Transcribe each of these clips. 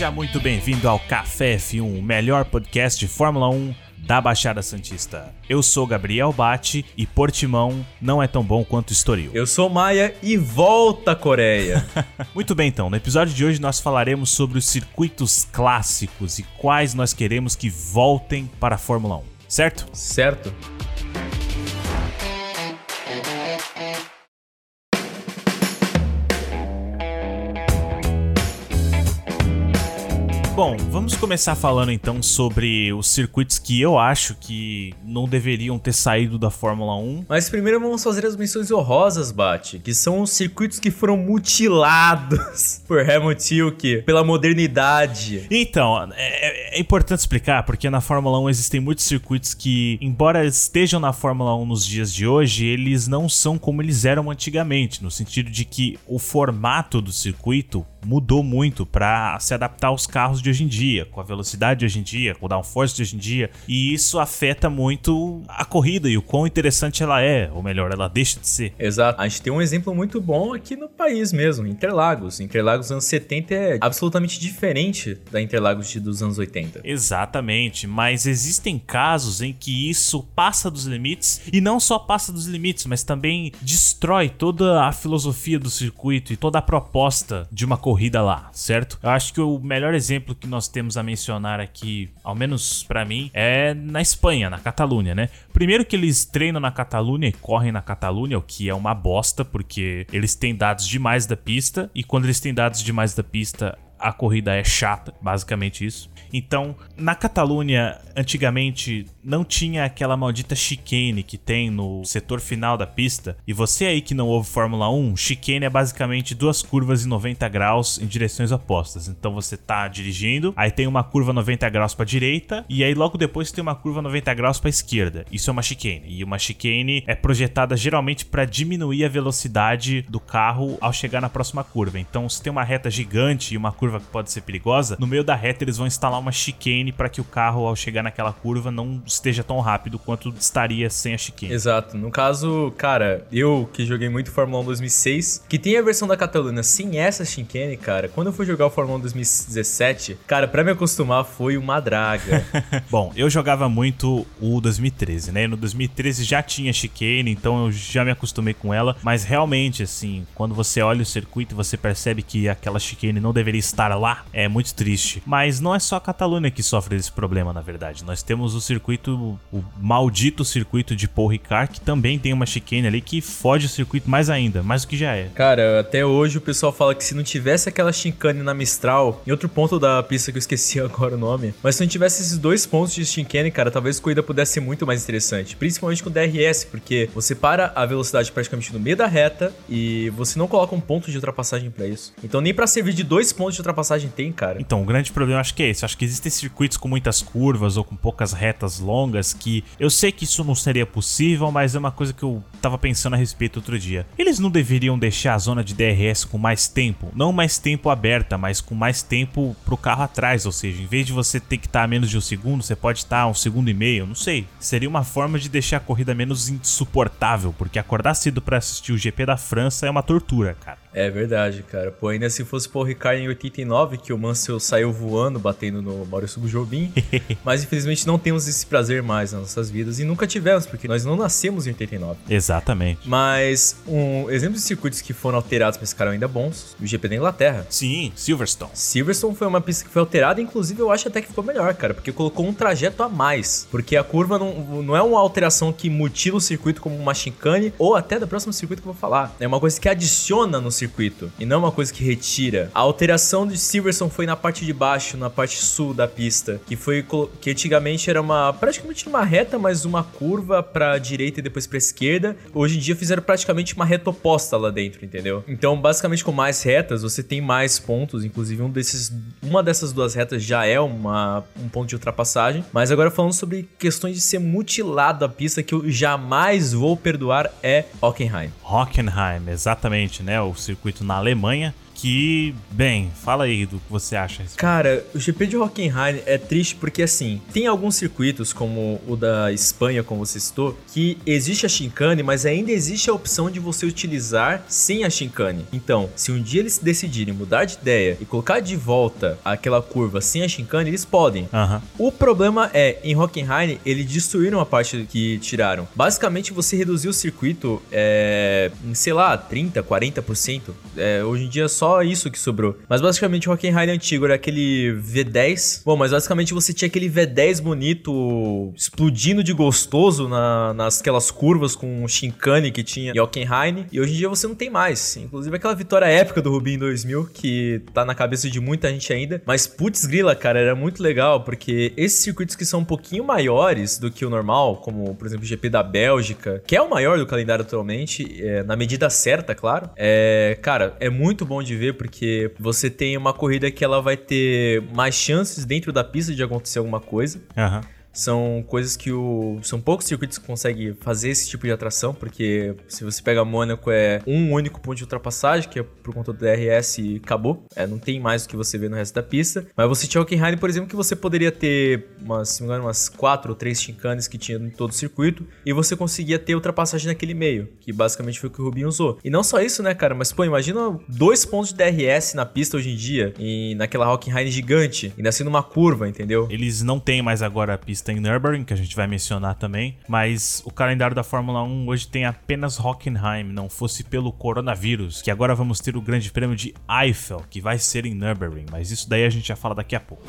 Seja muito bem-vindo ao Café F1, o melhor podcast de Fórmula 1 da Baixada Santista. Eu sou Gabriel Bate e Portimão não é tão bom quanto Estoril. Eu sou Maia e volta Coreia. Muito bem, então. No episódio de hoje nós falaremos sobre os circuitos clássicos e quais nós queremos que voltem para a Fórmula 1, certo? Certo. Bom, vamos começar falando então sobre os circuitos que eu acho que não deveriam ter saído da Fórmula 1. Mas primeiro vamos fazer as menções honrosas, Bate, que são os circuitos que foram mutilados por Helmut Tilke, pela modernidade. Então, é, é, importante explicar porque na Fórmula 1 existem muitos circuitos que, embora estejam na Fórmula 1 nos dias de hoje, eles não são como eles eram antigamente, no sentido de que o formato do circuito mudou muito para se adaptar aos carros de hoje em dia, com a velocidade de hoje em dia, com o downforce de hoje em dia, e isso afeta muito a corrida e o quão interessante ela é, ou melhor, ela deixa de ser. Exato. A gente tem um exemplo muito bom aqui no país mesmo, Interlagos. Interlagos dos anos 70 é absolutamente diferente da Interlagos dos anos 80. Exatamente, mas existem casos em que isso passa dos limites e não só passa dos limites, mas também destrói toda a filosofia do circuito e toda a proposta de uma corrida lá, certo? Eu acho que o melhor exemplo que nós temos a mencionar aqui, ao menos para mim, é na Espanha, na Catalunha, né? Primeiro que eles treinam na Catalunha e correm na Catalunha, o que é uma bosta, porque eles têm dados demais da pista, e quando eles têm dados demais da pista, a corrida é chata, basicamente isso. Então, na Catalunha, antigamente não tinha aquela maldita chicane que tem no setor final da pista. E você aí que não ouve Fórmula 1, chicane é basicamente duas curvas em 90 graus em direções opostas. Então você tá dirigindo, aí tem uma curva 90 graus para direita e aí logo depois tem uma curva 90 graus para esquerda. Isso é uma chicane. E uma chicane é projetada geralmente para diminuir a velocidade do carro ao chegar na próxima curva. Então, se tem uma reta gigante e uma curva que pode ser perigosa, no meio da reta eles vão instalar uma chicane para que o carro ao chegar naquela curva não esteja tão rápido quanto estaria sem a chicane. Exato. No caso, cara, eu que joguei muito Fórmula 1 2006, que tem a versão da Catalunha sem essa chicane, cara, quando eu fui jogar o Fórmula 1 2017, cara, para me acostumar foi uma draga. Bom, eu jogava muito o 2013, né? No 2013 já tinha chicane, então eu já me acostumei com ela, mas realmente, assim, quando você olha o circuito e você percebe que aquela chicane não deveria estar lá, é muito triste. Mas não é só a Catalunha que sofre desse problema, na verdade. Nós temos o circuito, o maldito circuito de Paul Ricard, que também tem uma chicane ali que fode o circuito mais ainda, mais do que já é. Cara, até hoje o pessoal fala que se não tivesse aquela chicane na Mistral, em outro ponto da pista que eu esqueci agora o nome, mas se não tivesse esses dois pontos de chicane, cara, talvez a corrida pudesse ser muito mais interessante. Principalmente com o DRS, porque você para a velocidade praticamente no meio da reta e você não coloca um ponto de ultrapassagem para isso. Então nem para servir de dois pontos de ultrapassagem tem, cara. Então, o grande problema acho que é esse. Acho que existem circuitos com muitas curvas ou com poucas retas longas que eu sei que isso não seria possível, mas é uma coisa que eu tava pensando a respeito outro dia. Eles não deveriam deixar a zona de DRS com mais tempo, não mais tempo aberta, mas com mais tempo pro carro atrás, ou seja, em vez de você ter que estar a menos de um segundo, você pode estar a um segundo e meio, não sei. Seria uma forma de deixar a corrida menos insuportável, porque acordar cedo para assistir o GP da França é uma tortura, cara. É verdade, cara. Pô, ainda se fosse por Ricardo em 89, que o Mansell saiu voando, batendo no Maurício Jobim. mas infelizmente não temos esse prazer mais nas nossas vidas e nunca tivemos, porque nós não nascemos em 89. Exatamente. Mas um exemplo de circuitos que foram alterados mas ficaram ainda bons, o GP da Inglaterra. Sim, Silverstone. Silverstone foi uma pista que foi alterada, inclusive eu acho até que ficou melhor, cara, porque colocou um trajeto a mais. Porque a curva não, não é uma alteração que mutila o circuito como uma chicane, ou até da próxima circuito que eu vou falar. É uma coisa que adiciona no circuito e não uma coisa que retira. A alteração de Silverstone foi na parte de baixo, na parte sul da pista, que foi que antigamente era uma praticamente uma reta, mas uma curva para direita e depois para esquerda. Hoje em dia fizeram praticamente uma reta oposta lá dentro, entendeu? Então, basicamente com mais retas, você tem mais pontos, inclusive um desses uma dessas duas retas já é uma um ponto de ultrapassagem, mas agora falando sobre questões de ser mutilado a pista que eu jamais vou perdoar é Hockenheim. Hockenheim, exatamente, né? O circuito na Alemanha que, bem, fala aí do que você acha. Cara, o GP de Hockenheim é triste porque, assim, tem alguns circuitos, como o da Espanha, como você citou, que existe a chicane, mas ainda existe a opção de você utilizar sem a chicane. Então, se um dia eles decidirem mudar de ideia e colocar de volta aquela curva sem a chicane, eles podem. Uhum. O problema é, em Hockenheim, eles destruíram a parte que tiraram. Basicamente, você reduziu o circuito é, em, sei lá, 30%, 40%. É, hoje em dia, só isso que sobrou. Mas basicamente, o Hockenheim antigo era aquele V10. Bom, mas basicamente você tinha aquele V10 bonito, explodindo de gostoso na, nas aquelas curvas com o Shinkane que tinha em Hockenheim. E hoje em dia você não tem mais. Inclusive aquela vitória épica do Rubinho 2000, que tá na cabeça de muita gente ainda. Mas putz grila, cara, era muito legal, porque esses circuitos que são um pouquinho maiores do que o normal, como por exemplo o GP da Bélgica, que é o maior do calendário atualmente, é, na medida certa, claro. É, cara, é muito bom de ver porque você tem uma corrida que ela vai ter mais chances dentro da pista de acontecer alguma coisa. Aham. Uhum. São coisas que o. São poucos circuitos que conseguem fazer esse tipo de atração, porque se você pega Mônaco é um único ponto de ultrapassagem, que é por conta do DRS e acabou. É, não tem mais o que você vê no resto da pista. Mas você tinha Hockenheim, por exemplo, que você poderia ter umas, se não me engano, umas quatro ou três chincanes que tinha em todo o circuito, e você conseguia ter ultrapassagem naquele meio, que basicamente foi o que o Rubinho usou. E não só isso, né, cara? Mas, pô, imagina dois pontos de DRS na pista hoje em dia, e naquela Hockenheim gigante, e nascendo uma curva, entendeu? Eles não têm mais agora a pista pista em Nürburgring, que a gente vai mencionar também, mas o calendário da Fórmula 1 hoje tem apenas Hockenheim, não fosse pelo coronavírus, que agora vamos ter o Grande Prêmio de Eiffel, que vai ser em Nürburgring, mas isso daí a gente já fala daqui a pouco.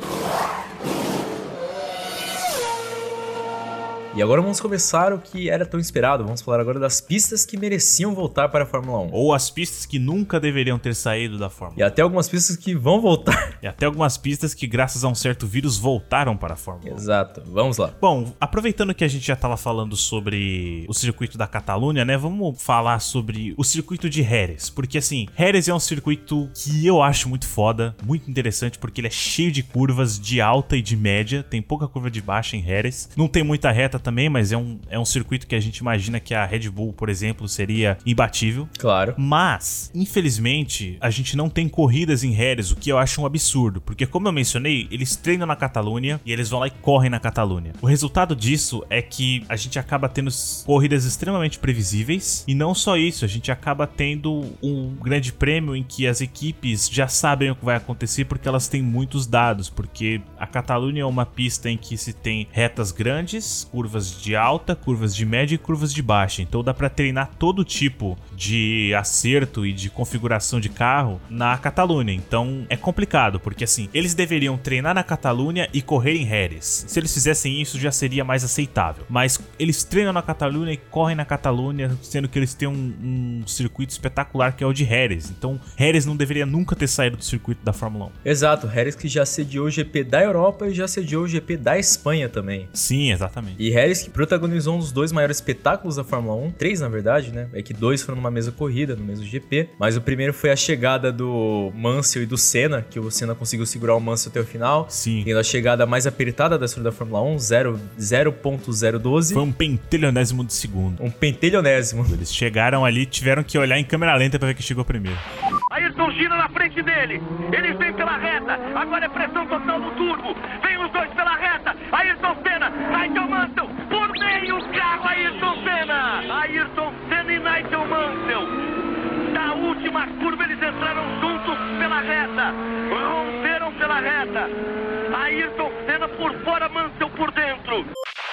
E agora vamos começar o que era tão esperado. Vamos falar agora das pistas que mereciam voltar para a Fórmula 1. Ou as pistas que nunca deveriam ter saído da Fórmula 1. E até algumas pistas que vão voltar. E até algumas pistas que, graças a um certo vírus, voltaram para a Fórmula 1. Exato. Vamos lá. Bom, aproveitando que a gente já estava falando sobre o circuito da Catalunha, né? Vamos falar sobre o circuito de Jerez. Porque, assim, Jerez é um circuito que eu acho muito foda, muito interessante, porque ele é cheio de curvas de alta e de média. Tem pouca curva de baixa em Jerez. Não tem muita reta também, mas é um, é um circuito que a gente imagina que a Red Bull, por exemplo, seria imbatível. Claro. Mas, infelizmente, a gente não tem corridas em Jerez, o que eu acho um absurdo, porque como eu mencionei, eles treinam na Catalunha e eles vão lá e correm na Catalunha. O resultado disso é que a gente acaba tendo corridas extremamente previsíveis e não só isso, a gente acaba tendo um grande prêmio em que as equipes já sabem o que vai acontecer porque elas têm muitos dados, porque a Catalunha é uma pista em que se tem retas grandes, curvas de alta, curvas de média e curvas de baixa. Então dá para treinar todo tipo de acerto e de configuração de carro na Catalunha. Então é complicado, porque assim, eles deveriam treinar na Catalunha e correr em Jerez. Se eles fizessem isso já seria mais aceitável. Mas eles treinam na Catalunha e correm na Catalunha, sendo que eles têm um, um circuito espetacular que é o de Jerez. Então Jerez não deveria nunca ter saído do circuito da Fórmula 1. Exato, Jerez que já sediou o GP da Europa e já sediou o GP da Espanha também. Sim, exatamente. E Jerez que protagonizou um dos dois maiores espetáculos da Fórmula 1, três na verdade, né? É que dois foram numa mesma corrida, no mesmo GP, mas o primeiro foi a chegada do Mansell e do Senna, que o Senna conseguiu segurar o Mansell até o final. Sim. Tendo a chegada mais apertada da história da Fórmula 1, 0.012. Foi um pentelionésimo de segundo. Um pentelionésimo. Eles chegaram ali, tiveram que olhar em câmera lenta para ver que chegou primeiro. Ayrton gira na frente dele. Eles vêm pela reta. Agora é pressão total no turbo. Vem os dois pela reta. Ayrton Senna, Nigel Mansell, por o carro Ayrton Senna. Ayrton Senna e Nigel Mansell. Da última curva eles entraram juntos pela reta. Pela reta. Ayrton Senna por fora, Mansell por dentro.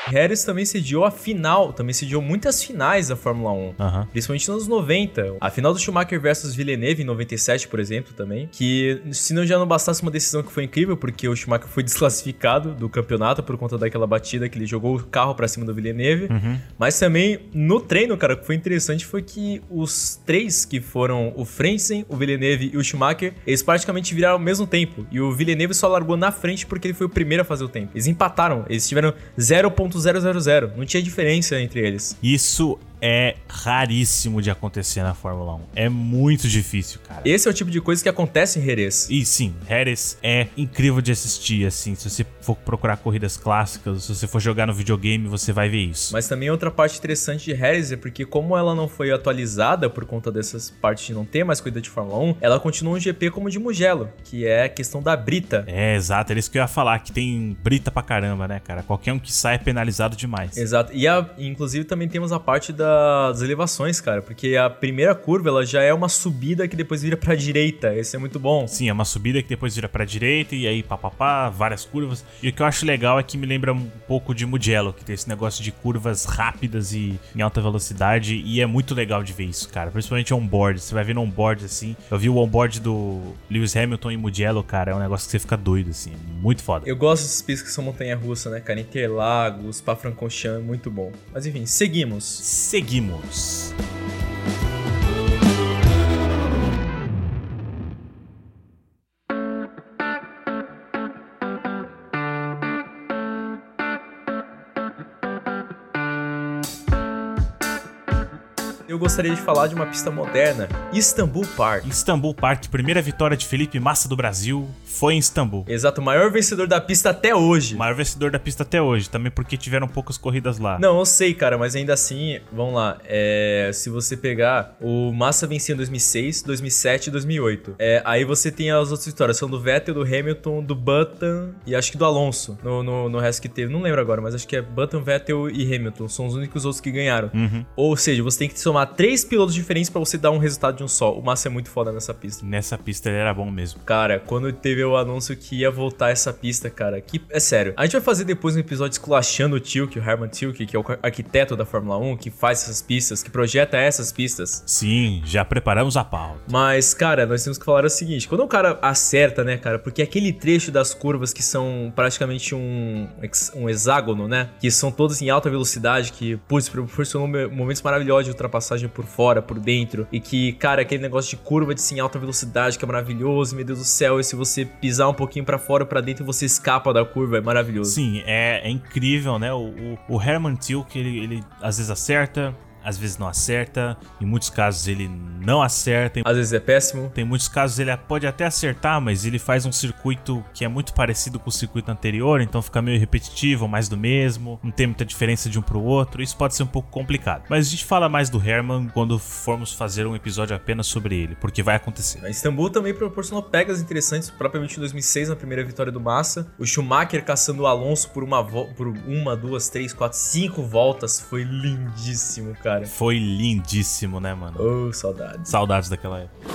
Harris também sediou a final, também sediou muitas finais da Fórmula 1, uhum. principalmente nos anos 90. A final do Schumacher versus Villeneuve em 97, por exemplo, também, que se não já não bastasse uma decisão que foi incrível, porque o Schumacher foi desclassificado do campeonato por conta daquela batida que ele jogou o carro para cima do Villeneuve, uhum. mas também no treino, cara, o que foi interessante foi que os três que foram o Frentzen, o Villeneuve e o Schumacher, eles praticamente viraram ao mesmo tempo, e o Villeneuve só largou na frente porque ele foi o primeiro a fazer o tempo. Eles empataram, eles tiveram 0.000. Não tinha diferença entre eles. Isso é raríssimo de acontecer na Fórmula 1. É muito difícil, cara. Esse é o tipo de coisa que acontece em Jerez. E sim, Jerez é incrível de assistir, assim. Se você for procurar corridas clássicas, se você for jogar no videogame, você vai ver isso. Mas também outra parte interessante de Jerez é porque como ela não foi atualizada por conta dessas partes de não ter mais corrida de Fórmula 1, ela continua um GP como de Mugello, que é a questão da brita. É, exato. Era isso que eu ia falar, que tem brita pra caramba, né, cara? Qualquer um que sai é penalizado demais. Exato. E a, inclusive também temos a parte das elevações, cara, porque a primeira curva ela já é uma subida que depois vira pra direita. Esse é muito bom. Sim, é uma subida que depois vira pra direita e aí papapá, várias curvas. E o que eu acho legal é que me lembra um pouco de Mugello, que tem esse negócio de curvas rápidas e em alta velocidade. E é muito legal de ver isso, cara. Principalmente on-board. Você vai ver no on-board assim. Eu vi o on-board do Lewis Hamilton em Mugello, cara. É um negócio que você fica doido, assim. Muito foda. Eu gosto desses pistas que são montanha-russa, né, cara? Interlagos, Spa-Francorchamps, muito bom. Mas enfim, seguimos. Seguimos. Eu gostaria de falar de uma pista moderna, Istanbul Park. Istanbul Park, primeira vitória de Felipe Massa do Brasil, foi em Istambul. Exato, o maior vencedor da pista até hoje. O maior vencedor da pista até hoje, também porque tiveram poucas corridas lá. Não, eu sei, cara, mas ainda assim, vamos lá. É, se você pegar, o Massa vencia em 2006, 2007 e 2008. É, aí você tem as outras vitórias, são do Vettel, do Hamilton, do Button e acho que do Alonso, no, no, no resto que teve. Não lembro agora, mas acho que é Button, Vettel e Hamilton. São os únicos outros que ganharam. Uhum. Ou seja, você tem que somar três pilotos diferentes para você dar um resultado de um só. O Massa é muito foda nessa pista. Nessa pista ele era bom mesmo. Cara, quando teve o anúncio que ia voltar essa pista, cara, que é sério. A gente vai fazer depois um episódio esculachando o Tilke, o Herman Tilke, que é o arquiteto da Fórmula 1, que faz essas pistas, que projeta essas pistas. Sim, já preparamos a pauta. Mas, cara, nós temos que falar o seguinte: quando o cara acerta, né, cara, porque aquele trecho das curvas que são praticamente um, um hexágono, né, que são todas em alta velocidade, que, putz, proporcionam momentos maravilhosos de ultrapassagem por fora, por dentro, e que, cara, aquele negócio de curva de sim alta velocidade que é maravilhoso, meu Deus do céu, e se você pisar um pouquinho para fora para dentro você escapa da curva, é maravilhoso. Sim, é, é incrível, né? O, o, o Herman Tilke, ele, ele às vezes acerta, às vezes não acerta, em muitos casos ele não acerta. Às vezes é péssimo. Tem muitos casos ele pode até acertar, mas ele faz um circuito que é muito parecido com o circuito anterior, então fica meio repetitivo, mais do mesmo, não tem muita diferença de um pro outro, isso pode ser um pouco complicado. Mas a gente fala mais do Herman quando formos fazer um episódio apenas sobre ele, porque vai acontecer. A Istambul também proporcionou pegas interessantes, propriamente em 2006, na primeira vitória do Massa. O Schumacher caçando o Alonso por uma, por uma duas, três, quatro, cinco voltas, foi lindíssimo, cara cara. Foi lindíssimo, né, mano? Oh, saudades. Saudades daquela época.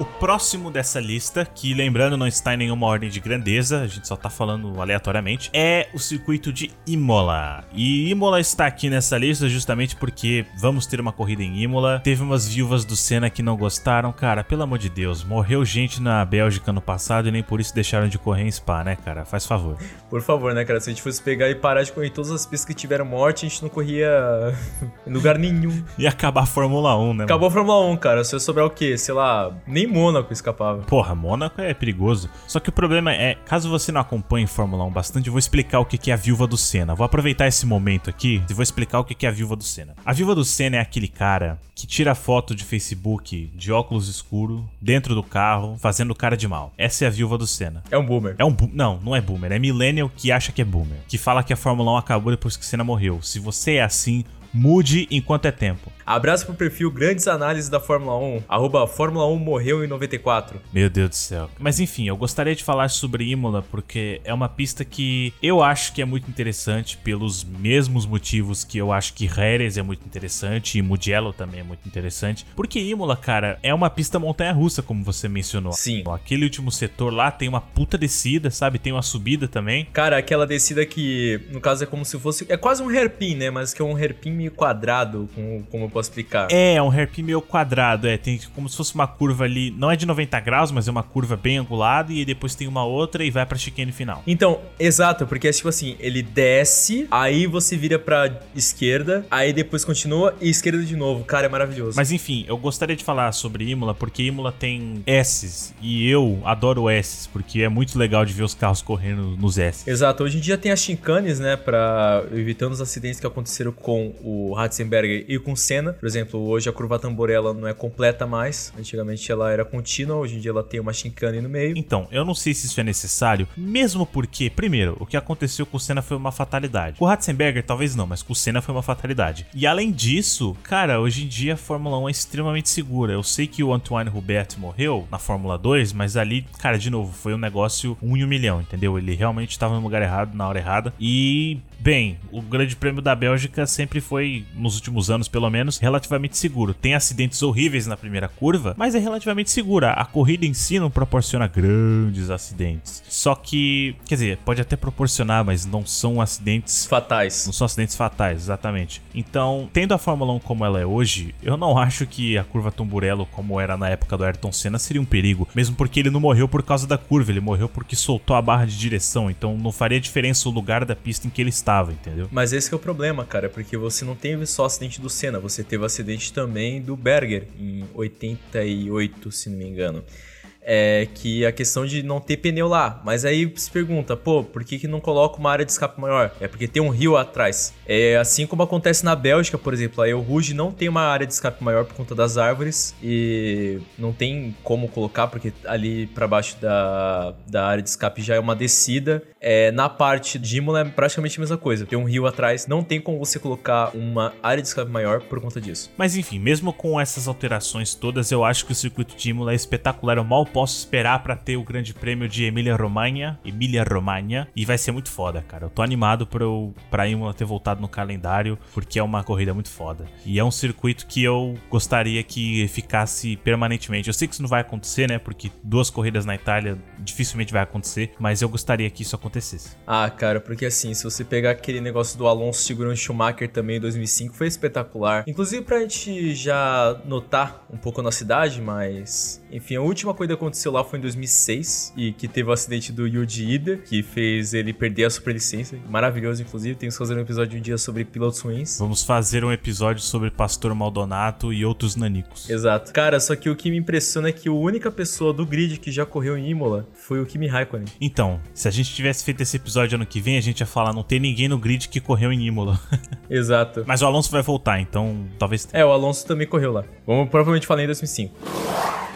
O próximo dessa lista, que lembrando não está em nenhuma ordem de grandeza, a gente só tá falando aleatoriamente, é o circuito de Imola. E Imola está aqui nessa lista justamente porque vamos ter uma corrida em Imola. Teve umas viúvas do Senna que não gostaram, cara, pelo amor de Deus, morreu gente na Bélgica no passado e nem por isso deixaram de correr em Spa, né, cara? Faz favor. Por favor, né, cara? Se a gente fosse pegar e parar de correr todas as pistas que tiveram morte, a gente não corria em lugar nenhum. E acabar a Fórmula 1, né? Acabou mano? a Fórmula 1, cara. Se eu sobrar o quê? Sei lá, nem Mônaco escapava. Porra, Mônaco é perigoso. Só que o problema é, caso você não acompanhe Fórmula 1 bastante, eu vou explicar o que é a viúva do Senna. Vou aproveitar esse momento aqui e vou explicar o que é a viúva do Senna. A viúva do Senna é aquele cara que tira foto de Facebook de óculos escuro dentro do carro, fazendo cara de mal. Essa é a viúva do Senna. É um boomer. É um bu Não, não é boomer. É millennial que acha que é boomer. Que fala que a Fórmula 1 acabou depois que Senna morreu. Se você é assim, mude enquanto é tempo. Abraço pro perfil Grandes Análises da Fórmula 1, arroba Fórmula 1 morreu em 94. Meu Deus do céu. Mas enfim, eu gostaria de falar sobre Imola porque é uma pista que eu acho que é muito interessante pelos mesmos motivos que eu acho que Jerez é muito interessante e Mugello também é muito interessante. Porque Imola, cara, é uma pista montanha-russa, como você mencionou. Sim. Aquele último setor lá tem uma puta descida, sabe? Tem uma subida também. Cara, aquela descida que, no caso, é como se fosse... É quase um hairpin, né? Mas que é um hairpin meio quadrado, como, como eu posso explicar. É, é um hairpin meio quadrado, é. Tem como se fosse uma curva ali. Não é de 90 graus, mas é uma curva bem angulada. E depois tem uma outra e vai pra chicane final. Então, exato, porque é tipo assim, ele desce, aí você vira pra esquerda, aí depois continua e esquerda de novo. Cara, é maravilhoso. Mas enfim, eu gostaria de falar sobre Imola, porque Imola tem S's. E eu adoro S's, porque é muito legal de ver os carros correndo nos S. Exato, hoje em dia tem as chincanes, né, pra evitando os acidentes que aconteceram com o Ratzenberger e com o Senna. Por exemplo, hoje a curva tamborela não é completa mais. Antigamente ela era contínua, hoje em dia ela tem uma chincane no meio. Então, eu não sei se isso é necessário, mesmo porque, primeiro, o que aconteceu com o Senna foi uma fatalidade. Com o Ratzenberger, talvez não, mas com o Senna foi uma fatalidade. E além disso, cara, hoje em dia a Fórmula 1 é extremamente segura. Eu sei que o Antoine Hubert morreu na Fórmula 2, mas ali, cara, de novo, foi um negócio um em um milhão, entendeu? Ele realmente estava no lugar errado, na hora errada. E Bem, o Grande Prêmio da Bélgica sempre foi, nos últimos anos pelo menos, relativamente seguro. Tem acidentes horríveis na primeira curva, mas é relativamente segura. A corrida em si não proporciona grandes acidentes. Só que, quer dizer, pode até proporcionar, mas não são acidentes fatais. Não são acidentes fatais, exatamente. Então, tendo a Fórmula 1 como ela é hoje, eu não acho que a curva Tamburello, como era na época do Ayrton Senna, seria um perigo. Mesmo porque ele não morreu por causa da curva, ele morreu porque soltou a barra de direção. Então não faria diferença o lugar da pista em que ele está estava, entendeu? Mas esse é o problema, cara, porque você não teve só acidente do Senna, você teve acidente também do Berger em 88, se não me engano é que a questão de não ter pneu lá. Mas aí se pergunta, pô, por que, que não coloca uma área de escape maior? É porque tem um rio atrás. É assim como acontece na Bélgica, por exemplo. A El Rouge não tem uma área de escape maior por conta das árvores e não tem como colocar, porque ali para baixo da, da área de escape já é uma descida. É, na parte de Imola é praticamente a mesma coisa. Tem um rio atrás, não tem como você colocar uma área de escape maior por conta disso. Mas enfim, mesmo com essas alterações todas, eu acho que o circuito de Imola é espetacular. Eu mal posso esperar para ter o Grande Prêmio de Emília-Romagna, Emília-Romagna, e vai ser muito foda, cara. Eu tô animado pra, eu, pra Imola ter voltado no calendário, porque é uma corrida muito foda. E é um circuito que eu gostaria que ficasse permanentemente. Eu sei que isso não vai acontecer, né? Porque duas corridas na Itália dificilmente vai acontecer, mas eu gostaria que isso acontecesse. Ah, cara, porque assim, se você pegar aquele negócio do Alonso segurando Schumacher também em 2005, foi espetacular. Inclusive pra gente já notar um pouco na cidade, mas enfim, a última que aconteceu lá foi em 2006 e que teve o acidente do Yuji Ida, que fez ele perder a superlicença. Maravilhoso, inclusive. Temos que fazer um episódio um dia sobre pilotos ruins. Vamos fazer um episódio sobre Pastor Maldonato e outros nanicos. Exato. Cara, só que o que me impressiona é que a única pessoa do grid que já correu em Imola foi o Kimi Raikkonen. Então, se a gente tivesse feito esse episódio ano que vem, a gente ia falar, não tem ninguém no grid que correu em Imola. Exato. Mas o Alonso vai voltar, então talvez... É, o Alonso também correu lá. Vamos provavelmente falar em 2005.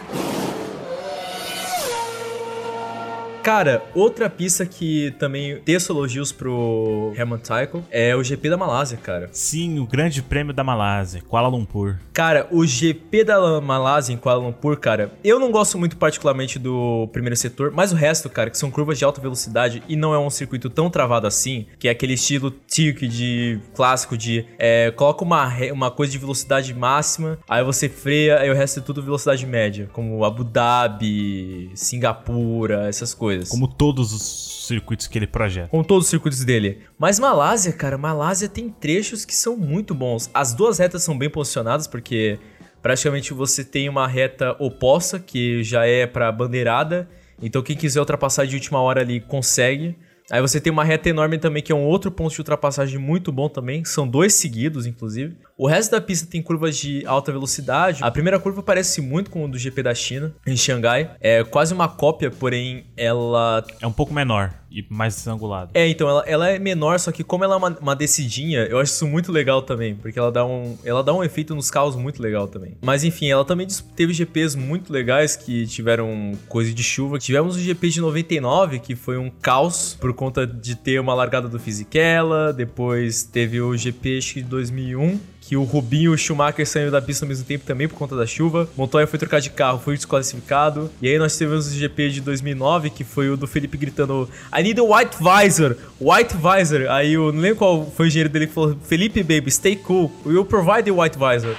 Cara, outra pista que também teço elogios pro Helmut Tycho é o GP da Malásia, cara. Sim, o Grande Prêmio da Malásia, Kuala Lumpur. Cara, o GP da Malásia em Kuala Lumpur, cara, eu não gosto muito particularmente do primeiro setor, mas o resto, cara, que são curvas de alta velocidade e não é um circuito tão travado assim, que é aquele estilo tic de clássico de é, coloca uma, uma coisa de velocidade máxima, aí você freia, aí o resto é tudo velocidade média, como Abu Dhabi, Singapura, essas coisas coisas. Como todos os circuitos que ele projeta. Como todos os circuitos dele. Mas Malásia, cara, Malásia tem trechos que são muito bons. As duas retas são bem posicionadas, porque praticamente você tem uma reta oposta, que já é pra bandeirada. Então quem quiser ultrapassar de última hora ali consegue. Aí você tem uma reta enorme também, que é um outro ponto de ultrapassagem muito bom também. São dois seguidos, inclusive. O resto da pista tem curvas de alta velocidade. A primeira curva parece muito com o do GP da China, em Xangai. É quase uma cópia, porém ela. É um pouco menor e mais desangulada. É, então, ela, ela é menor, só que como ela é uma, uma descidinha, eu acho isso muito legal também, porque ela dá um, ela dá um efeito nos carros muito legal também. Mas enfim, ela também teve GPs muito legais que tiveram coisa de chuva. Tivemos o GP de 99, que foi um caos por conta de ter uma largada do Fisichella, depois teve o GP acho que de 2001, que o Rubinho e o Schumacher saíram da pista ao mesmo tempo também por conta da chuva. Montoya foi trocar de carro, foi desclassificado. E aí nós tivemos o GP de 2009, que foi o do Felipe gritando I need a white visor, white visor. Aí eu não lembro qual foi o engenheiro dele que falou Felipe, baby, stay cool, we will provide the white visor.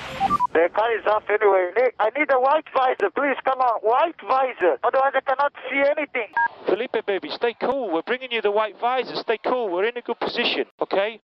The car is off anyway. Nick, I need a white visor, please. Come on, white visor. Otherwise, I cannot see anything. Felipe, baby, stay cool. We're bringing you the white visor. Stay cool. We're in a good position, okay?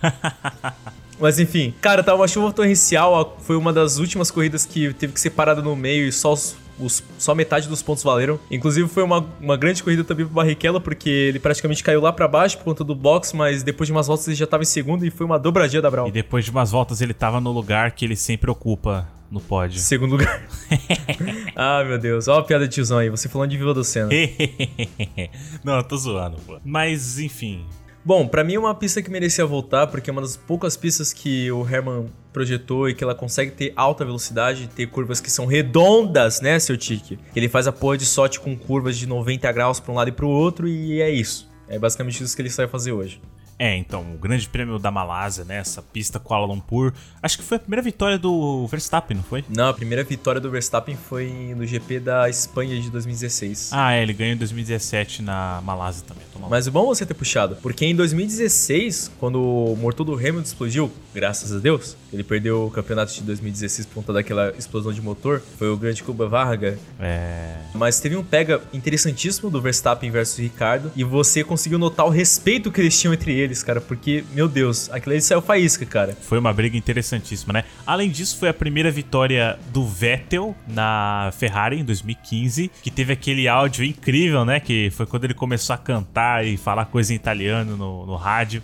Mas enfim, cara, tava uma chuva torrencial, foi uma das últimas corridas que teve que ser parada no meio e só os, os- só metade dos pontos valeram. Inclusive foi uma, uma grande corrida também pro Barrichello, porque ele praticamente caiu lá pra baixo por conta do box, mas depois de umas voltas ele já tava em segundo e foi uma dobradinha da Brown. E depois de umas voltas ele tava no lugar que ele sempre ocupa no pódio. Segundo lugar. ah, meu Deus. Ó a piada de tiozão aí, você falando de Viva do Senna. Não, eu tô zoando, pô. Mas, enfim. Bom, pra mim é uma pista que merecia voltar, porque é uma das poucas pistas que o Herman projetou e que ela consegue ter alta velocidade, ter curvas que são redondas, né, seu Tique? Ele faz a porra de sorte com curvas de 90 graus pra um lado e pro outro e é isso. É basicamente isso que ele sai fazer hoje. É, então, o Grande Prêmio da Malásia, né? Essa pista Kuala Lumpur. Acho que foi a primeira vitória do Verstappen, não foi? Não, a primeira vitória do Verstappen foi no GP da Espanha de 2016. Ah, é, ele ganhou em 2017 na Malásia também. Mas é bom você ter puxado, porque em 2016, quando o motor do Hamilton explodiu, graças a Deus, ele perdeu o campeonato de 2016 por conta daquela explosão de motor, foi o grande Cuba Varga. É. Mas teve um pega interessantíssimo do Verstappen versus Ricardo, e você conseguiu notar o respeito que eles tinham entre eles, cara, porque, meu Deus, aquilo ali saiu faísca, cara. Foi uma briga interessantíssima, né? Além disso, foi a primeira vitória do Vettel na Ferrari em 2015, que teve aquele áudio incrível, né? Que foi quando ele começou a cantar e falar coisa em italiano no, no rádio.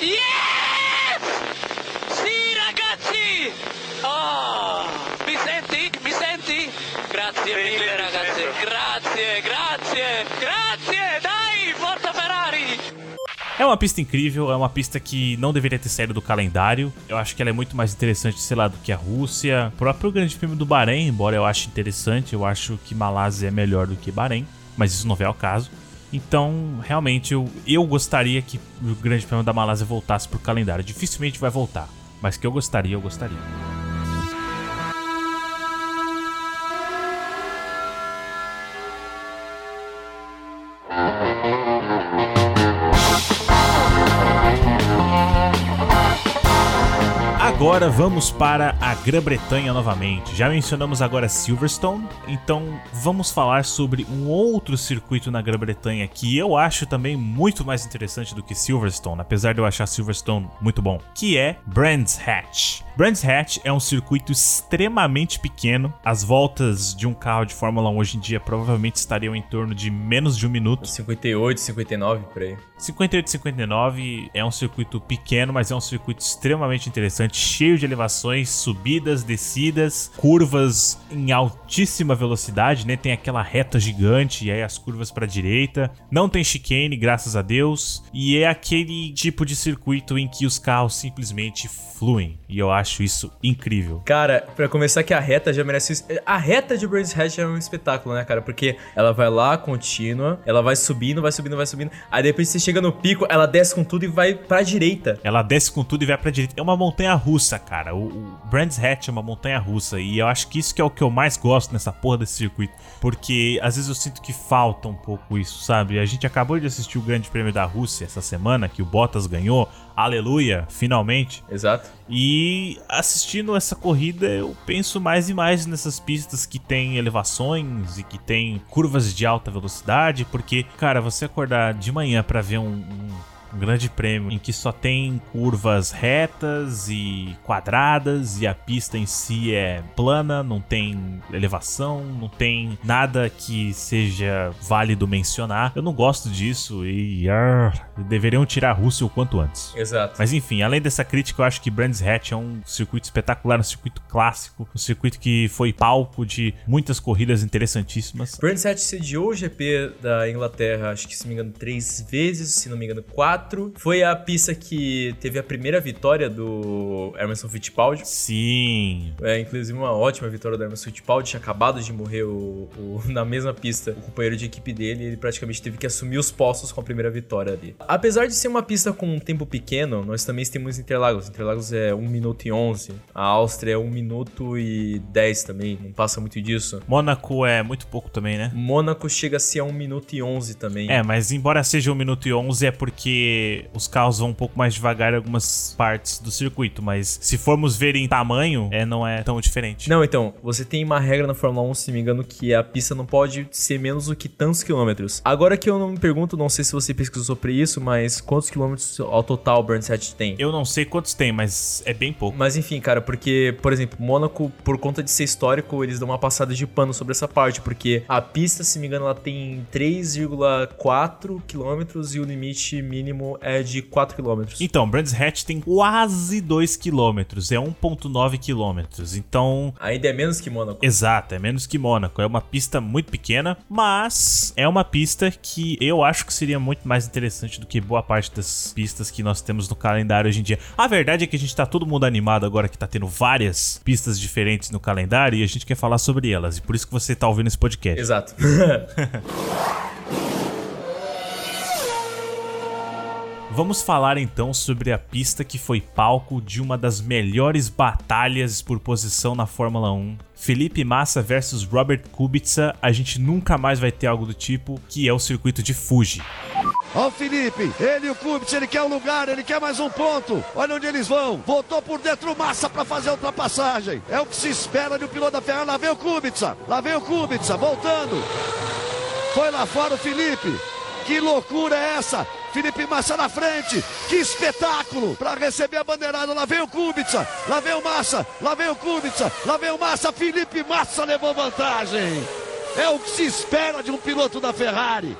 Yes! Sì, É uma pista incrível, é uma pista que não deveria ter saído do calendário. Eu acho que ela é muito mais interessante, sei lá, do que a Rússia. O próprio Grande Prêmio do Bahrein, embora eu ache interessante, eu acho que Malásia é melhor do que Bahrein, mas isso não vem ao caso. Então, realmente, eu, eu gostaria que o Grande Prêmio da Malásia voltasse pro calendário. Dificilmente vai voltar, mas que eu gostaria, eu gostaria. Agora vamos para a Grã-Bretanha novamente. Já mencionamos agora Silverstone, então vamos falar sobre um outro circuito na Grã-Bretanha que eu acho também muito mais interessante do que Silverstone, apesar de eu achar Silverstone muito bom, que é Brands Hatch. Brands Hatch é um circuito extremamente pequeno. As voltas de um carro de Fórmula 1 hoje em dia provavelmente estariam em torno de menos de um minuto. 58, 59, por aí. 58 e 59 é um circuito pequeno, mas é um circuito extremamente interessante, cheio de elevações, subidas, descidas, curvas em altíssima velocidade, né? Tem aquela reta gigante e aí as curvas para direita. Não tem chicane, graças a Deus, e é aquele tipo de circuito em que os carros simplesmente fluem, e eu acho isso incrível. Cara, pra começar que a reta já merece. A reta de Brands Hatch é um espetáculo, né, cara? Porque ela vai lá, contínua, ela vai subindo, vai subindo, vai subindo. Aí depois você chega no pico, ela desce com tudo e vai pra direita. Ela desce com tudo e vai pra direita. É uma montanha russa, cara. O, o Brands Hatch é uma montanha russa. E eu acho que isso que é o que eu mais gosto nessa porra desse circuito. Porque às vezes eu sinto que falta um pouco isso, sabe? A gente acabou de assistir o Grande Prêmio da Rússia essa semana, que o Bottas ganhou. Aleluia, finalmente. Exato. E assistindo essa corrida, eu penso mais e mais nessas pistas que tem elevações e que tem curvas de alta velocidade, porque, cara, você acordar de manhã pra ver um, um- um grande prêmio em que só tem curvas retas e quadradas e a pista em si é plana, não tem elevação, não tem nada que seja válido mencionar. Eu não gosto disso e ah, deveriam tirar a Rússia o quanto antes. Exato. Mas enfim, além dessa crítica, eu acho que Brands Hatch é um circuito espetacular, um circuito clássico, um circuito que foi palco de muitas corridas interessantíssimas. Brands Hatch sediou o GP da Inglaterra, acho que se não me engano, três vezes, se não me engano, quatro. Foi a pista que teve a primeira vitória do Emerson Fittipaldi. Sim. É, inclusive uma ótima vitória do Emerson Fittipaldi, tinha acabado de morrer o, o- na mesma pista o companheiro de equipe dele, ele praticamente teve que assumir os postos com a primeira vitória ali. Apesar de ser uma pista com um tempo pequeno, nós também temos Interlagos. Interlagos é 1 minuto e 11, a Áustria é 1 minuto e 10 também, não passa muito disso. Mônaco é muito pouco também, né? Mônaco chega a ser a 1 minuto e 11 também. É, mas embora seja 1 minuto e 11 é porque porque os carros vão um pouco mais devagar em algumas partes do circuito, mas se formos ver em tamanho, é, não é tão diferente. Não, então, você tem uma regra na Fórmula 1, se me engano, que a pista não pode ser menos do que tantos quilômetros. Agora que eu não me pergunto, não sei se você pesquisou sobre isso, mas quantos quilômetros ao total o Hatch tem? Eu não sei quantos tem, mas é bem pouco. Mas enfim, cara, porque, por exemplo, Mônaco, por conta de ser histórico, eles dão uma passada de pano sobre essa parte, porque a pista, se me engano, ela tem 3,4 quilômetros e o limite mínimo é de 4 quilômetros. Então, Brands Hatch tem quase 2 quilômetros, é 1,9 quilômetros. Então, Ainda é menos que Mônaco. Exato, é menos que Mônaco. É uma pista muito pequena, mas é uma pista que eu acho que seria muito mais interessante do que boa parte das pistas que nós temos no calendário hoje em dia. A verdade é que a gente tá todo mundo animado agora que tá tendo várias pistas diferentes no calendário e a gente quer falar sobre elas. E por isso que você tá ouvindo esse podcast. Exato. Vamos falar então sobre a pista que foi palco de uma das melhores batalhas por posição na Fórmula 1. Felipe Massa versus Robert Kubica, a gente nunca mais vai ter algo do tipo, que é o circuito de Fuji. Ó o Felipe, ele e o Kubica, ele quer um lugar, ele quer mais um ponto. Olha onde eles vão. Voltou por dentro o Massa para fazer a ultrapassagem. É o que se espera de um piloto da Ferrari. Lá vem o Kubica, lá vem o Kubica, voltando. Foi lá fora o Felipe. Que loucura é essa? Felipe Massa na frente, que espetáculo para receber a bandeirada. Lá vem o Kubica, lá vem o Massa, lá vem o Kubica, lá vem o Massa. Felipe Massa levou vantagem. É o que se espera de um piloto da Ferrari.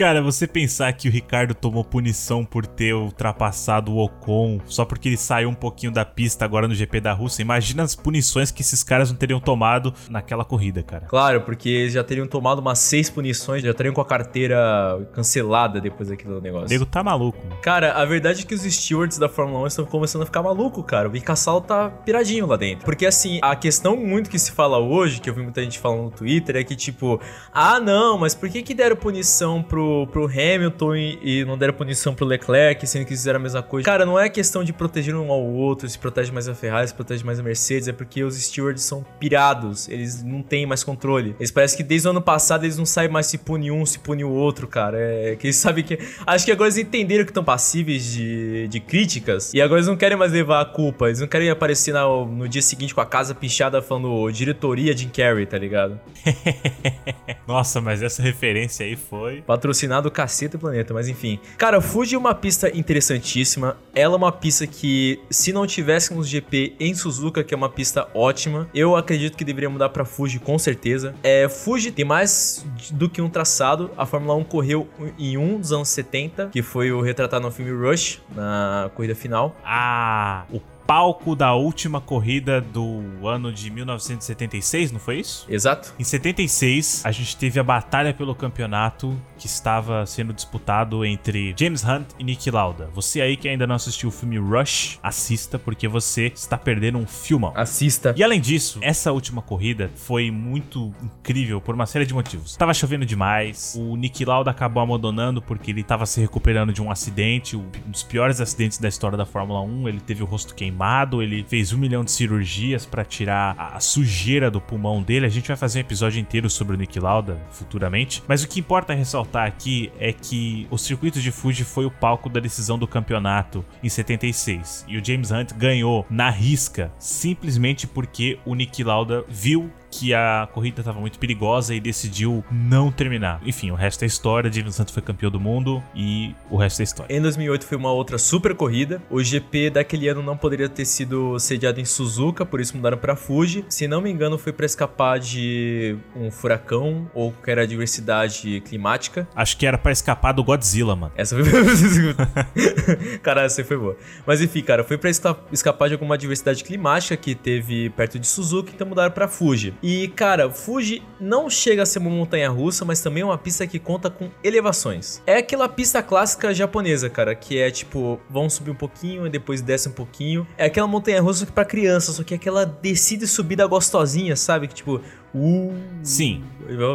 Cara, você pensar que o Ricardo tomou punição por ter ultrapassado o Ocon só porque ele saiu um pouquinho da pista agora no GP da Rússia, imagina as punições que esses caras não teriam tomado naquela corrida, cara. Claro, porque eles já teriam tomado umas seis punições, já teriam com a carteira cancelada depois daquele O negócio. nego tá maluco. Cara, a verdade é que os stewards da Fórmula 1 estão começando a ficar maluco, cara. O Ikassal tá piradinho lá dentro. Porque, assim, a questão muito que se fala hoje, que eu vi muita gente falando no Twitter, é que, tipo, ah, não, mas por que que deram punição pro, pro Hamilton e, e não deram punição pro Leclerc, sendo que fizeram a mesma coisa? Cara, não é questão de proteger um ao outro, se protege mais a Ferrari, se protege mais a Mercedes, é porque os stewards são pirados, eles não têm mais controle. Eles parecem que desde o ano passado eles não sabem mais se pune um, se pune o outro, cara. É que eles sabem que. Acho que agora eles entenderam que estão passíveis de, de críticas e agora eles não querem mais levar a culpa. Eles não querem aparecer na- no dia seguinte com a casa pichada falando diretoria Jim Carrey, tá ligado? Nossa, mas essa referência aí foi. Patrocinado caceta e planeta, mas enfim. Cara, Fuji é uma pista interessantíssima. Ela é uma pista que, se não tivéssemos GP em Suzuka, que é uma pista ótima, eu acredito que deveria mudar pra Fuji com certeza. É, Fuji tem mais do que um traçado. A Fórmula 1 correu em um dos anos 70, que foi o retratado no filme Rush, na corrida final. Ah, o palco da última corrida do ano de 1976, não foi isso? Exato? Em 76, a gente teve a batalha pelo campeonato que estava sendo disputado entre James Hunt e Nick Lauda. Você aí que ainda não assistiu o filme Rush, assista porque você está perdendo um filmão. Assista. E além disso, essa última corrida foi muito incrível por uma série de motivos. Tava chovendo demais, o Nick Lauda acabou abandonando porque ele tava se recuperando de um acidente, um dos piores acidentes da história da Fórmula 1. Ele teve o rosto queimado, ele fez um milhão de cirurgias pra tirar a sujeira do pulmão dele. A gente vai fazer um episódio inteiro sobre o Nick Lauda futuramente. Mas o que importa ressaltar aqui é que o circuito de Fuji foi o palco da decisão do campeonato em 76. E o James Hunt ganhou na risca, simplesmente porque o Nick Lauda viu que a corrida estava muito perigosa e decidiu não terminar. Enfim, o resto é história. James Hunt foi campeão do mundo e o resto é história. Em 2008 foi uma outra super corrida. O GP daquele ano não poderia ter sido sediado em Suzuka, por isso mudaram pra Fuji. Se não me engano, foi pra escapar de um furacão ou qualquer adversidade climática. Acho que era pra escapar do Godzilla, mano. Essa foi. Caralho, essa foi boa. Mas enfim, cara, foi pra esca- escapar de alguma adversidade climática que teve perto de Suzuka, então mudaram pra Fuji. E, cara, Fuji não chega a ser uma montanha russa, mas também é uma pista que conta com elevações. É aquela pista clássica japonesa, cara, que é tipo, vão subir um pouquinho e depois desce um pouquinho. É aquela montanha russa que pra criança, só que é aquela descida e subida gostosinha, sabe? Que tipo, uh, Sim.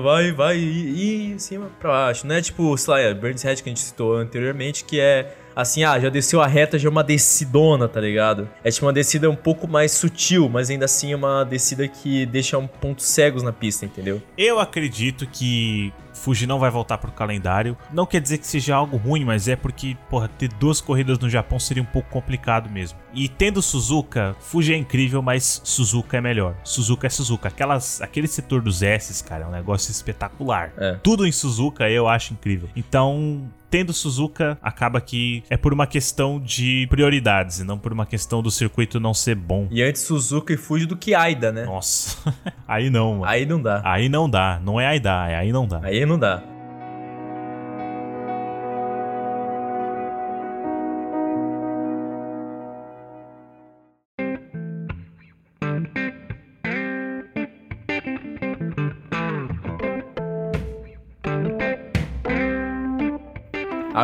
Vai, vai, e, e cima pra baixo. Não é tipo, sei lá, é Burns Head que a gente citou anteriormente, que é assim, ah, já desceu a reta, já é uma descidona, tá ligado? É tipo uma descida um pouco mais sutil, mas ainda assim é uma descida que deixa um pontos cegos na pista, entendeu? Eu acredito que Fuji não vai voltar pro calendário. Não quer dizer que seja algo ruim, mas é porque, porra, ter duas corridas no Japão seria um pouco complicado mesmo. E tendo Suzuka, Fuji é incrível, mas Suzuka é melhor. Suzuka é Suzuka. Aquelas, aquele setor dos S, cara, é um negócio espetacular. É. Tudo em Suzuka eu acho incrível. Então, tendo Suzuka, acaba que é por uma questão de prioridades e não por uma questão do circuito não ser bom. E antes Suzuka e Fuji do que Aida, né? Nossa, aí não, mano. Aí não dá. Aí não dá, não é aí dá, é aí não dá. Aí não dá.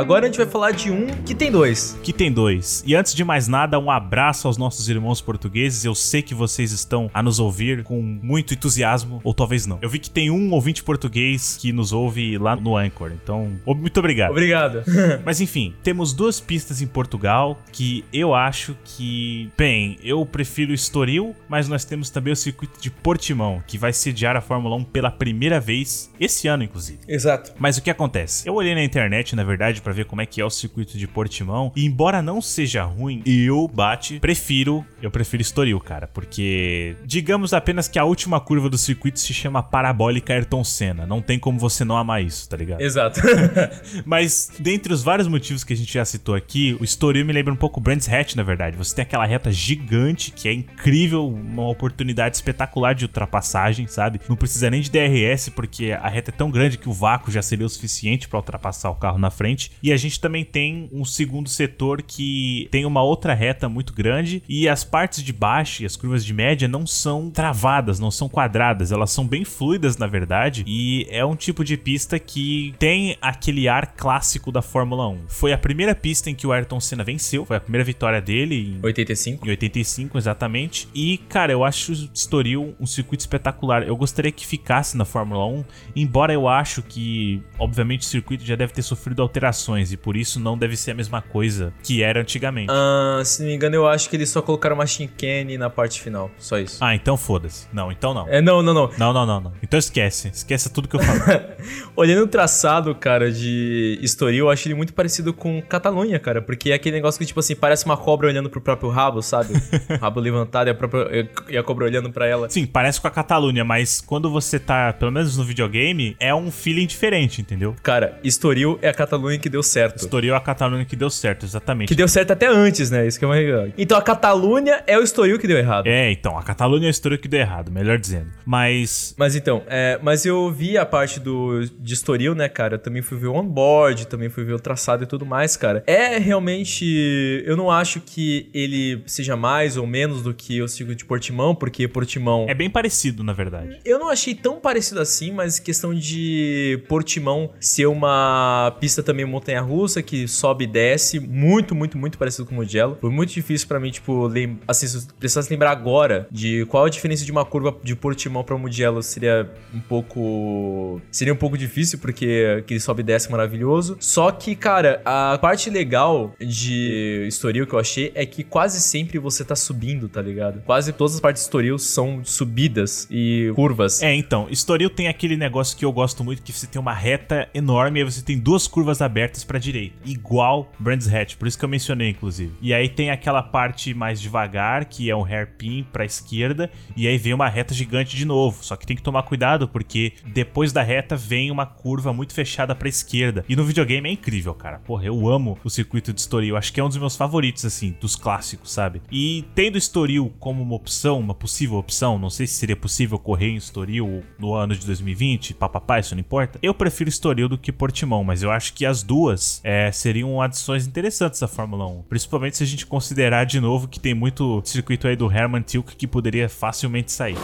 Agora a gente vai falar de um que tem dois. Que tem dois. E antes de mais nada, um abraço aos nossos irmãos portugueses. Eu sei que vocês estão a nos ouvir com muito entusiasmo, ou talvez não. Eu vi que tem um ouvinte português que nos ouve lá no Anchor. Então, muito obrigado. Obrigado. Mas enfim, temos duas pistas em Portugal que eu acho que. Bem, eu prefiro Estoril, mas nós temos também o circuito de Portimão, que vai sediar a Fórmula 1 pela primeira vez esse ano, inclusive. Exato. Mas o que acontece? Eu olhei na internet, na verdade, pra ver como é que é o circuito de Portimão, e embora não seja ruim, eu bate, prefiro, eu prefiro Estoril, cara, porque digamos apenas que a última curva do circuito se chama Parabólica Ayrton Senna, não tem como você não amar isso, tá ligado? Exato. Mas dentre os vários motivos que a gente já citou aqui, o Estoril me lembra um pouco o Brands Hatch, na verdade. Você tem aquela reta gigante que é incrível, uma oportunidade espetacular de ultrapassagem, sabe? Não precisa nem de DRS porque a reta é tão grande que o vácuo já seria o suficiente para ultrapassar o carro na frente. E a gente também tem um segundo setor que tem uma outra reta muito grande e as partes de baixo e as curvas de média não são travadas, não são quadradas, elas são bem fluidas na verdade e é um tipo de pista que tem aquele ar clássico da Fórmula 1. Foi a primeira pista em que o Ayrton Senna venceu, foi a primeira vitória dele em 85. em 85, exatamente. E, cara, eu acho Estoril um circuito espetacular. Eu gostaria que ficasse na Fórmula 1, embora eu acho que, obviamente, o circuito já deve ter sofrido alterações e por isso não deve ser a mesma coisa que era antigamente. Ah, se não me engano, eu acho que eles só colocaram uma chicane na parte final. Só isso. Ah, então foda-se. Não, então não. É, não, não, não. Não, não, não, não. Então esquece. Esquece tudo que eu falei. Olhando o traçado, cara, de Estoril, eu acho ele muito parecido com Catalunha, cara. Porque é aquele negócio que, tipo assim, parece uma cobra olhando pro próprio rabo, sabe? Rabo levantado e a, própria, e a cobra olhando pra ela. Sim, parece com a Catalunha, mas quando você tá, pelo menos no videogame, é um feeling diferente, entendeu? Cara, Estoril é a Catalunha que deu certo. Estoril é a Catalunha que deu certo, exatamente. Que deu certo até antes, né? Isso que é legal. Então a Catalunha é o Estoril que deu errado. É, então, a Catalunha é a história que deu errado, melhor dizendo. Mas. Mas então, é, mas eu vi a parte do de Estoril, né, cara? Eu também fui ver o onboard, também fui ver o traçado e tudo mais, cara. É realmente. Eu não acho que ele seja mais ou menos do que o circuito de Portimão, porque Portimão. É bem parecido, na verdade. Eu não achei tão parecido assim, mas questão de Portimão ser uma pista também montanha-russa que sobe e desce, muito, muito, muito parecido com o Mugello. Foi muito difícil pra mim, tipo, lem assim, se eu precisasse lembrar agora de qual a diferença de uma curva de Portimão pra Mugello seria um pouco seria um pouco difícil porque aquele sobe e desce é maravilhoso. Só que, cara, a parte legal de Estoril que eu achei é que quase sempre você tá subindo, tá ligado? Quase todas as partes de Estoril são subidas e curvas. É, então, Estoril tem aquele negócio que eu gosto muito, que você tem uma reta enorme e aí você tem duas curvas abertas pra direita, igual Brands Hatch, por isso que eu mencionei, inclusive. E aí tem aquela parte mais devagar, que é um hairpin pra esquerda, e aí vem uma reta gigante de novo. Só que tem que tomar cuidado, porque depois da reta vem uma curva muito fechada pra esquerda. E no videogame é incrível, cara. Porra, eu amo o circuito de Estoril, acho que é um dos meus favoritos, assim, dos clássicos, sabe? E tendo Estoril como uma opção, uma possível opção, não sei se seria possível correr em Estoril no ano de 2020, papapá, isso não importa. Eu prefiro Estoril do que Portimão, mas eu acho que as duas é, seriam adições interessantes à Fórmula 1. Principalmente se a gente considerar de novo que tem muito circuito aí do Herman Tilke que poderia facilmente sair.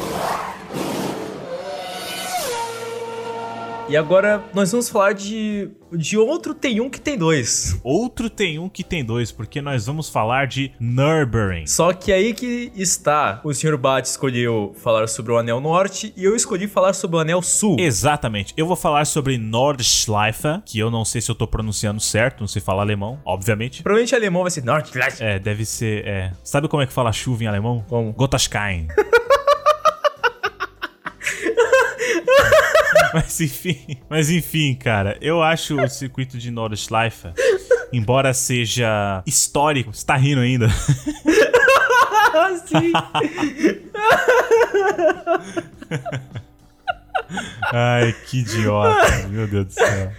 E agora nós vamos falar de, de outro tem um que tem dois. Outro tem um que tem dois, porque nós vamos falar de Nürburgring. Só que aí que está. O Sr. Bat escolheu falar sobre o Anel Norte e eu escolhi falar sobre o Anel Sul. Exatamente. Eu vou falar sobre Nordschleife, que eu não sei se eu tô pronunciando certo, não sei falar alemão, obviamente. Provavelmente alemão vai ser Norte. É, deve ser. É. Sabe como é que fala chuva em alemão? Como? Gotaskein. Mas enfim, mas enfim, cara, eu acho o circuito de Nordschleife, embora seja histórico, você tá rindo ainda. Sim. Ai, que idiota, meu Deus do céu.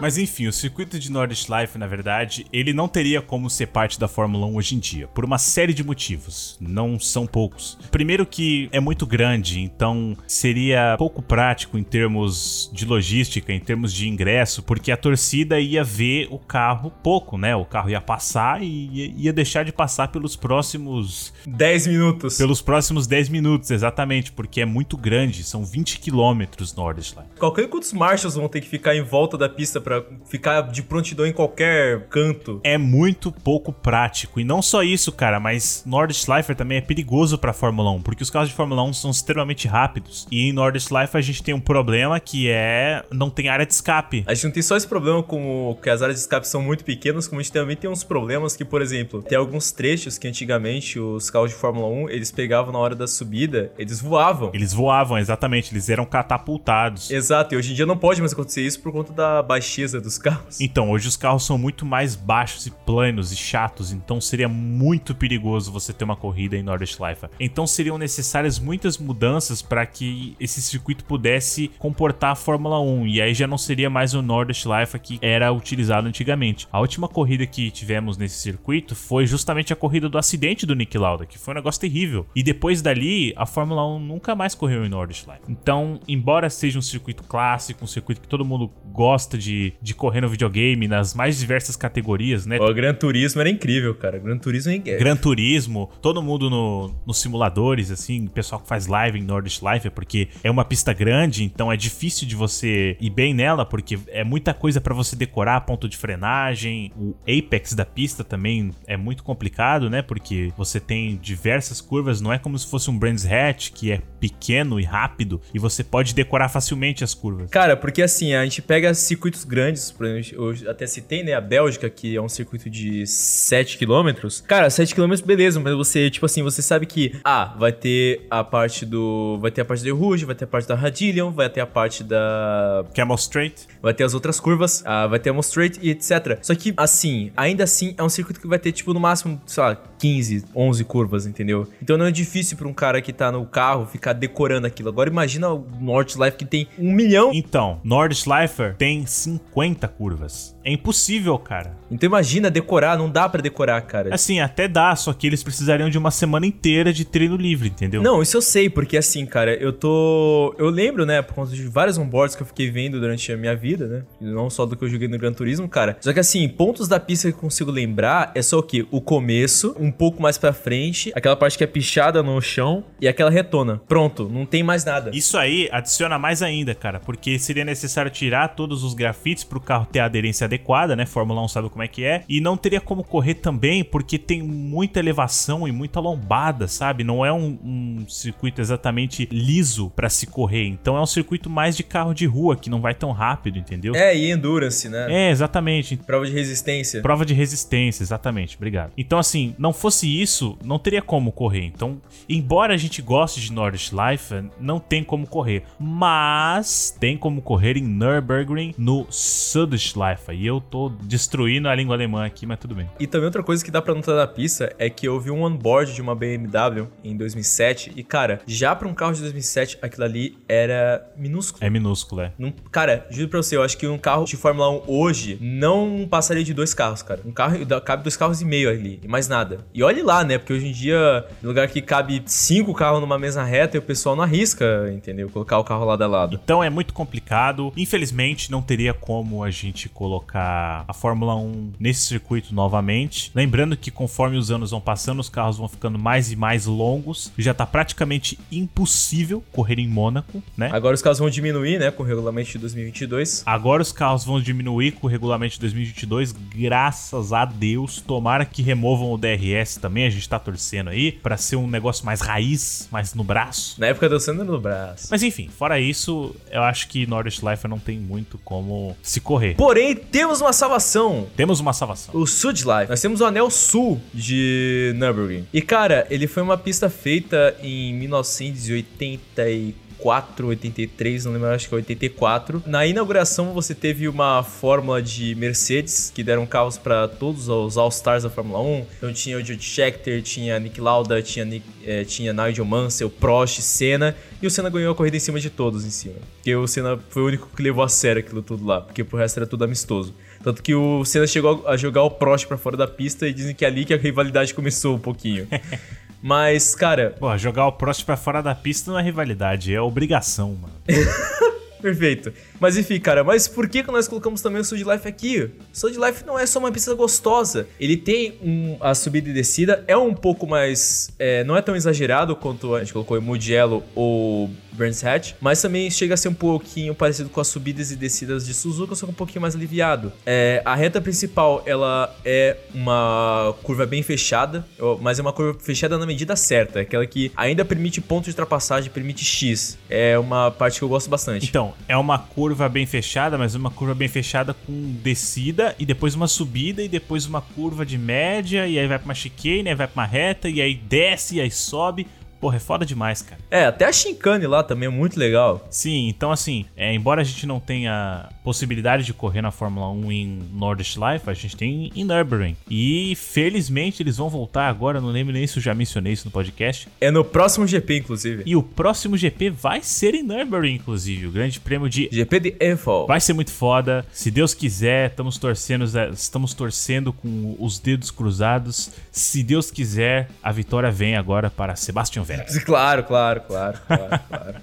Mas enfim, o circuito de Nordschleife, na verdade, ele não teria como ser parte da Fórmula 1 hoje em dia, por uma série de motivos. Não são poucos. Primeiro que é muito grande, então seria pouco prático em termos de logística, em termos de ingresso, porque a torcida ia ver o carro pouco, né? O carro ia passar e ia deixar de passar pelos próximos 10 minutos. pelos próximos 10 minutos, exatamente, porque é muito grande, são 20 quilômetros Nordschleife. Qualquer quantos marchas vão ter que ficar em volta da pista pra ficar de prontidão em qualquer canto. é muito pouco prático. E não só isso, cara, mas Nordschleife também é perigoso pra Fórmula 1, porque os carros de Fórmula 1 são extremamente rápidos. E em Nordschleife a gente tem um problema que é não tem área de escape. A gente não tem só esse problema com que as áreas de escape são muito pequenas, como a gente também tem uns problemas que, por exemplo, tem alguns trechos que antigamente os carros de Fórmula 1, eles pegavam na hora da subida, eles voavam. Eles voavam, exatamente, eles eram catapultados. Exato, e hoje em dia não pode mais acontecer isso por conta da baixeza dos carros. Então, hoje os carros são muito mais baixos e planos e chatos, então seria muito perigoso você ter uma corrida em Nordschleife. Então seriam necessárias muitas mudanças para que esse circuito pudesse comportar a Fórmula 1, e aí já não seria mais o Nordschleife que era utilizado antigamente. A última corrida que tivemos nesse circuito foi justamente a corrida do acidente do Nick Lauda, que foi um negócio terrível. E depois dali, a Fórmula 1 nunca mais correu em Nordschleife. Então, embora seja um circuito clássico, um circuito que todo mundo gosta de, de correr no videogame, nas mais diversas categorias, né? O Gran Turismo era incrível, cara. Gran Turismo é... Gran Turismo, todo mundo no, nos simuladores, assim, o pessoal que faz live em Nordschleife, porque é uma pista grande, então é difícil de você ir bem nela, porque é muita coisa pra você decorar, ponto de frenagem, o apex da pista também é muito complicado, né? Porque você tem diversas curvas, não é como se fosse um Brands Hatch, que é pequeno e rápido, e você pode decorar facilmente as curvas. Cara, porque assim, a gente pega circuitos grandes, por exemplo, eu até citei, né, a Bélgica, que é um circuito de 7 km. Cara, 7 km beleza, mas você, tipo assim, você sabe que, ah, vai ter a parte do... Vai ter a parte do Rouge, vai ter a parte da Radillion, vai ter a parte da... Camel Straight, Vai ter as outras curvas, ah, vai ter a Straight e etc. Só que, assim, ainda assim, é um circuito que vai ter, tipo, no máximo, sei lá, 15, 11 curvas, entendeu? Então não é difícil pra um cara que tá no carro ficar decorando aquilo. Agora imagina o Nordschleife que tem um milhão Então, Nordschleife tem 50 curvas. É impossível, cara. Então imagina decorar, não dá pra decorar, cara. Assim, até dá, só que eles precisariam de uma semana inteira de treino livre, entendeu? Não, isso eu sei, porque assim, cara, eu tô. Eu lembro, né, por conta de vários onboards que eu fiquei vendo durante a minha vida, né? Não só do que eu joguei no Gran Turismo, cara. Só que assim, pontos da pista que eu consigo lembrar é só o quê? O começo, um pouco mais pra frente, aquela parte que é pichada no chão e aquela retona. Pronto, não tem mais nada. Isso aí adiciona mais ainda, cara, porque seria necessário tirar todos os grafites pro carro ter a aderência adequada, né? Fórmula 1 sabe como é que é. E não teria como correr também, porque tem muita elevação e muita lombada, sabe? Não é um, um circuito exatamente liso pra se correr. Então é um circuito mais de carro de rua, que não vai tão rápido, entendeu? É, e endurance, né? É, exatamente. Prova de resistência. Prova de resistência, exatamente, obrigado. Então, assim, não fosse isso, não teria como correr. Então, embora a gente goste de Nordschleife, não tem como correr. Mas tem como correr em Nürburgring no Südschleife. E eu tô destruindo a língua alemã aqui, mas tudo bem. E também outra coisa que dá pra notar na pista é que eu vi um onboard de uma BMW em 2007 e, cara, já pra um carro de 2007, aquilo ali era minúsculo. É minúsculo, é. Não- cara, juro pra você, eu acho que um carro de Fórmula 1 hoje não passaria de dois carros, cara. Um carro, cabe dois carros e meio ali, e mais nada. E olhe lá, né? Porque hoje em dia, no lugar que cabe cinco carros numa mesma reta, e o pessoal não arrisca, entendeu? Colocar o carro lado a lado. Então é muito complicado. Infelizmente, não teria como a gente colocar a Fórmula 1 nesse circuito novamente. Lembrando que conforme os anos vão passando, os carros vão ficando mais e mais longos. Já tá praticamente impossível correr em Mônaco, né? Agora os carros vão diminuir, né? Com o regulamento de 2022. Agora os carros vão diminuir com o regulamento de 2022, graças a Deus. Tomara que removam o DRS também, a gente tá torcendo aí, pra ser um negócio mais raiz, mais no braço. Na época do Sandro no braço. Mas enfim, fora isso, eu acho que Nordschleife não tem muito como se correr. Porém, temos uma salvação. Temos uma salvação. O Sudlife. Nós temos o anel sul de Nürburgring. E cara, ele foi uma pista feita em 1984. 84, 83, não lembro, acho que é 84. Na inauguração você teve uma fórmula de Mercedes que deram carros para todos os All-Stars da Fórmula 1. Então tinha o Jude Scheckter, tinha Nick Lauda, tinha, Nick, eh, tinha Nigel Mansell, Prost, Senna. E o Senna ganhou a corrida em cima de todos em cima. Porque o Senna foi o único que levou a sério aquilo tudo lá. Porque pro resto era tudo amistoso. Tanto que o Senna chegou a jogar o Prost pra fora da pista e dizem que é ali que a rivalidade começou um pouquinho. Mas, cara, Pô, jogar o Prost pra fora da pista não é rivalidade, é obrigação, mano. Perfeito. Mas enfim, cara, mas por que, que nós colocamos também o Soul Life aqui? Soul Life não é só uma pista gostosa. Ele tem um, a subida e descida, é um pouco mais. é, não é tão exagerado quanto a gente colocou em Mugello ou Burns Hatch, mas também chega a ser um pouquinho parecido com as subidas e descidas de Suzuka, só que um pouquinho mais aliviado. É, a reta principal, ela é uma curva bem fechada, mas é uma curva fechada na medida certa, aquela que ainda permite ponto de ultrapassagem, permite X. É uma parte que eu gosto bastante. Então, é uma curva bem fechada, mas uma curva bem fechada com descida e depois uma subida e depois uma curva de média e aí vai pra uma chicane, aí vai pra uma reta e aí desce e aí sobe. Porra, é foda demais, cara. É, até a Shinkane lá também é muito legal. Sim, então assim, é, embora a gente não tenha possibilidade de correr na Fórmula 1 em Nordschleife, a gente tem em Nürburgring. E felizmente eles vão voltar agora, não lembro nem se eu já mencionei isso no podcast. É no próximo GP, inclusive. E o próximo GP vai ser em Nürburgring, inclusive, o Grande Prêmio de GP de Eiffel. Vai ser muito foda. Se Deus quiser, estamos torcendo, estamos torcendo com os dedos cruzados. Se Deus quiser, a vitória vem agora para Sebastian Vettel. Claro, claro, claro, claro, claro.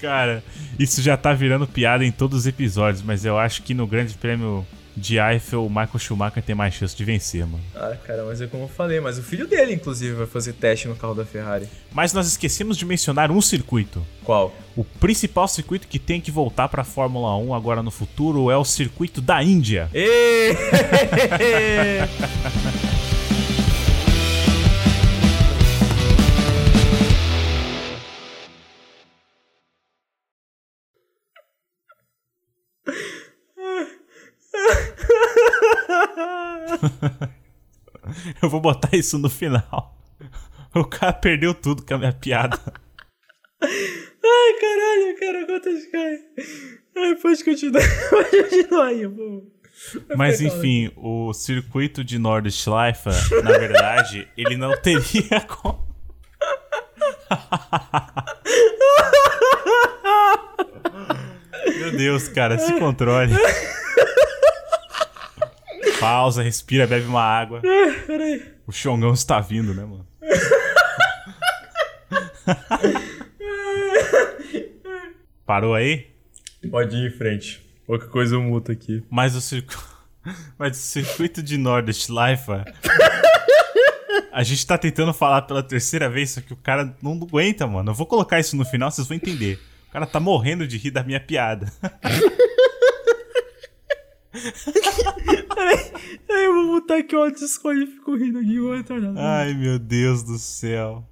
Cara, isso já tá virando piada em todos os episódios, mas eu acho que no Grande Prêmio de Eiffel, o Michael Schumacher tem mais chance de vencer, mano. Ah, cara, mas é como eu falei, mas o filho dele, inclusive, vai fazer teste no carro da Ferrari. Mas nós esquecemos de mencionar um circuito. Qual? O principal circuito que tem que voltar pra Fórmula 1 agora no futuro é o circuito da Índia. Ê! Eu vou botar isso no final. O cara perdeu tudo com a minha piada. Ai, caralho, cara, quantas cai. Ai, pode continuar. Pode continuar aí, pô. Mas enfim, o circuito de Nordschleife, na verdade, ele não teria como. Meu Deus, cara, se controle. Pausa, respira, bebe uma água. Peraí. O Xongão está vindo, né, mano? Parou aí? Pode ir em frente. Qualquer coisa eu muto aqui. Mas o circuito. Mas o circuito de Nordschleife. A gente tá tentando falar pela terceira vez, só que o cara não aguenta, mano. Eu vou colocar isso no final, vocês vão entender. O cara tá morrendo de rir da minha piada. Aí eu vou botar aqui o Discord e fico rindo aqui, vou entrar Ai, meu Deus do céu.